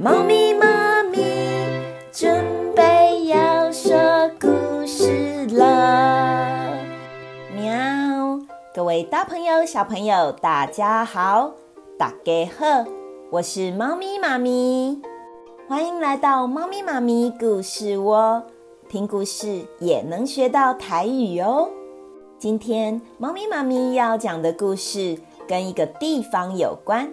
猫咪妈咪准备要说故事了。喵！各位大朋友、小朋友，大家好，大家好，我是猫咪妈咪，欢迎来到猫咪妈咪故事窝，听故事也能学到台语哦。今天猫咪妈咪要讲的故事跟一个地方有关。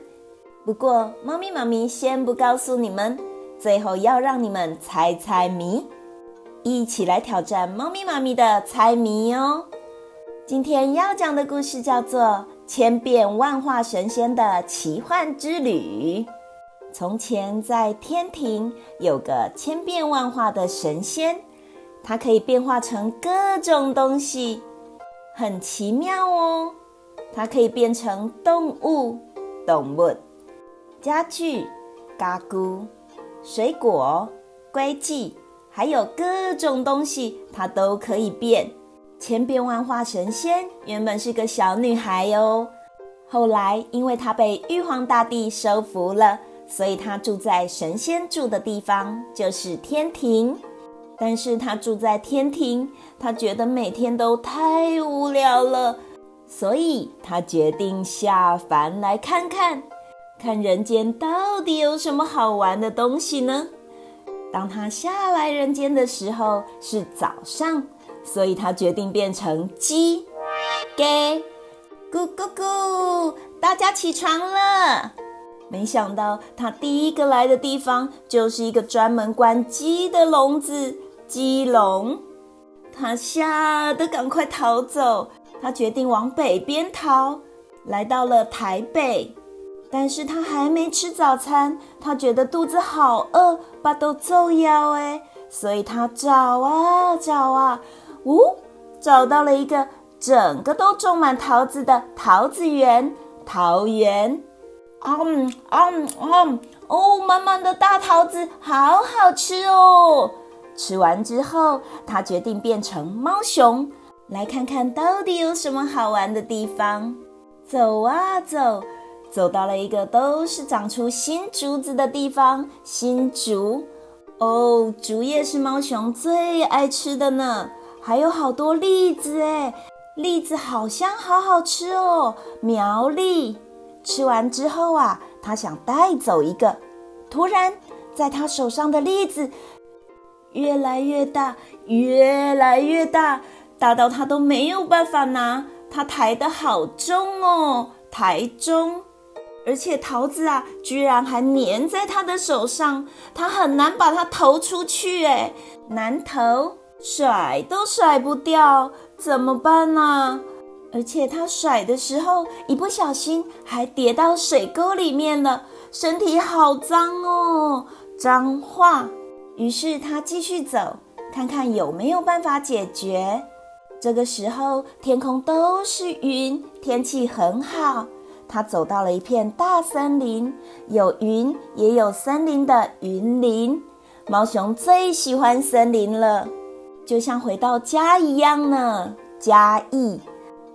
不过，猫咪妈咪先不告诉你们，最后要让你们猜猜谜，一起来挑战猫咪妈咪的猜谜哦。今天要讲的故事叫做《千变万化神仙的奇幻之旅》。从前在天庭有个千变万化的神仙，它可以变化成各种东西，很奇妙哦。它可以变成动物，动物。家具、家具、水果、规矩，还有各种东西，它都可以变。千变万化神仙原本是个小女孩哟，后来因为她被玉皇大帝收服了，所以她住在神仙住的地方，就是天庭。但是她住在天庭，她觉得每天都太无聊了，所以她决定下凡来看看。看人间到底有什么好玩的东西呢？当他下来人间的时候是早上，所以他决定变成鸡，给咕咕咕，大家起床了。没想到他第一个来的地方就是一个专门关鸡的笼子——鸡笼。他吓得赶快逃走，他决定往北边逃，来到了台北。但是他还没吃早餐，他觉得肚子好饿，巴肚走腰哎，所以他找啊找啊，呜，找到了一个整个都种满桃子的桃子园，桃园，嗯嗯嗯，哦，满满的大桃子，好好吃哦。吃完之后，他决定变成猫熊，来看看到底有什么好玩的地方。走啊走。走到了一个都是长出新竹子的地方，新竹哦，竹叶是猫熊最爱吃的呢。还有好多栗子诶，栗子好香，好好吃哦。苗栗吃完之后啊，他想带走一个，突然在他手上的栗子越来越大，越来越大，大到他都没有办法拿，他抬得好重哦，抬重。而且桃子啊，居然还粘在他的手上，他很难把它投出去，哎，难投，甩都甩不掉，怎么办呢？而且他甩的时候，一不小心还跌到水沟里面了，身体好脏哦，脏话。于是他继续走，看看有没有办法解决。这个时候，天空都是云，天气很好。他走到了一片大森林，有云也有森林的云林。猫熊最喜欢森林了，就像回到家一样呢。嘉义，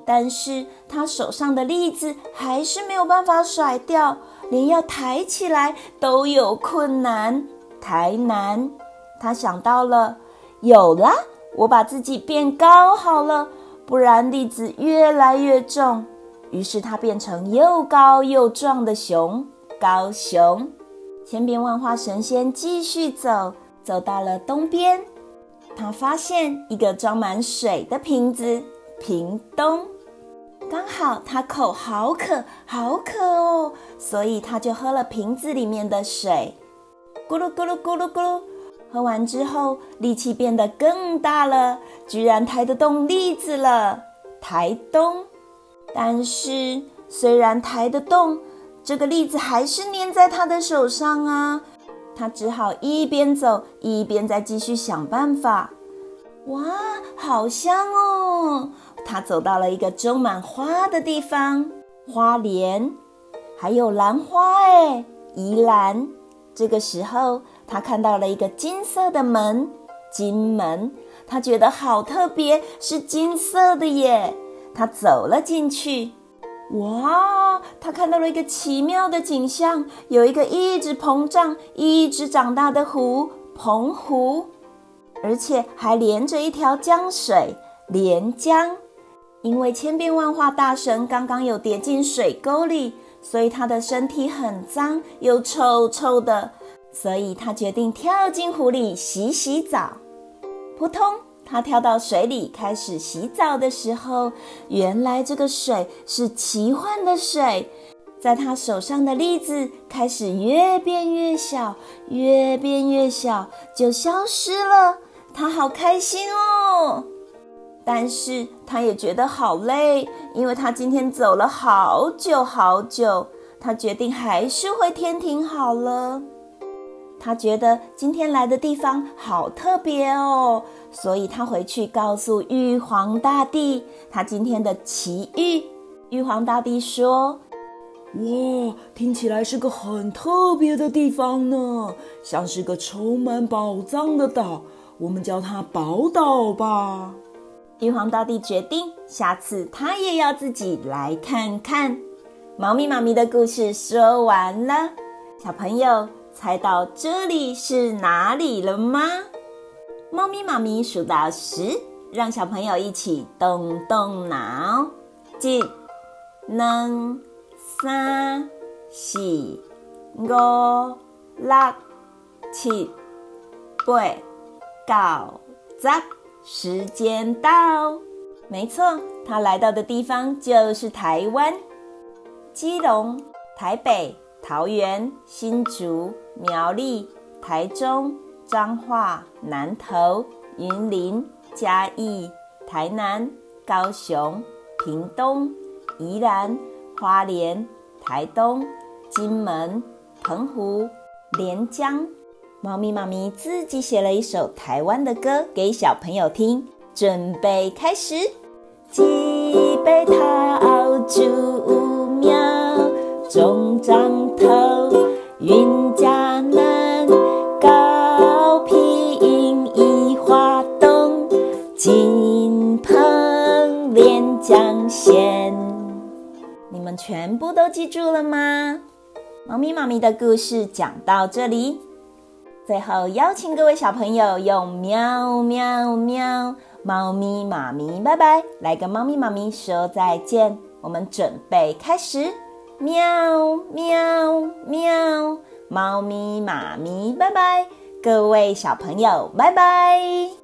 但是他手上的栗子还是没有办法甩掉，连要抬起来都有困难。抬难，他想到了，有了，我把自己变高好了，不然栗子越来越重。于是他变成又高又壮的熊，高熊。千变万化神仙继续走，走到了东边，他发现一个装满水的瓶子，瓶东。刚好他口好渴，好渴哦，所以他就喝了瓶子里面的水，咕噜咕噜咕噜咕噜。喝完之后，力气变得更大了，居然抬得动栗子了，台东。但是，虽然抬得动，这个栗子还是粘在他的手上啊。他只好一边走一边再继续想办法。哇，好香哦！他走到了一个种满花的地方，花莲，还有兰花诶，宜兰。这个时候，他看到了一个金色的门，金门。他觉得好特别，是金色的耶。他走了进去，哇，他看到了一个奇妙的景象，有一个一直膨胀、一直长大的湖——澎湖，而且还连着一条江水——连江。因为千变万化大神刚刚有跌进水沟里，所以他的身体很脏又臭臭的，所以他决定跳进湖里洗洗澡。扑通，他跳到水里开始洗澡的时候，原来这个水是奇幻的水，在他手上的粒子开始越变越小，越变越小，就消失了。他好开心哦！但是他也觉得好累，因为他今天走了好久好久。他决定还是回天庭好了。他觉得今天来的地方好特别哦，所以他回去告诉玉皇大帝他今天的奇遇。玉皇大帝说：“哇，听起来是个很特别的地方呢，像是个充满宝藏的岛，我们叫它宝岛吧。”玉皇大帝决定，下次他也要自己来看看。猫咪妈咪的故事说完了，小朋友猜到这里是哪里了吗？猫咪妈咪数到十，让小朋友一起动动脑。一、能、三、四、五、六、七、八、九、十。时间到，没错，他来到的地方就是台湾，基隆、台北、桃园、新竹、苗栗、台中、彰化、南投、云林、嘉义、台南、高雄、屏东、宜兰、花莲、台东、金门、澎湖、连江。猫咪妈咪自己写了一首台湾的歌给小朋友听，准备开始。鸡背桃竹部都记住了吗？猫咪妈咪的故事讲到这里。最后邀请各位小朋友用喵喵喵，猫咪妈咪拜拜，来跟猫咪妈咪说再见。我们准备开始，喵喵喵，猫咪妈咪拜拜，各位小朋友拜拜。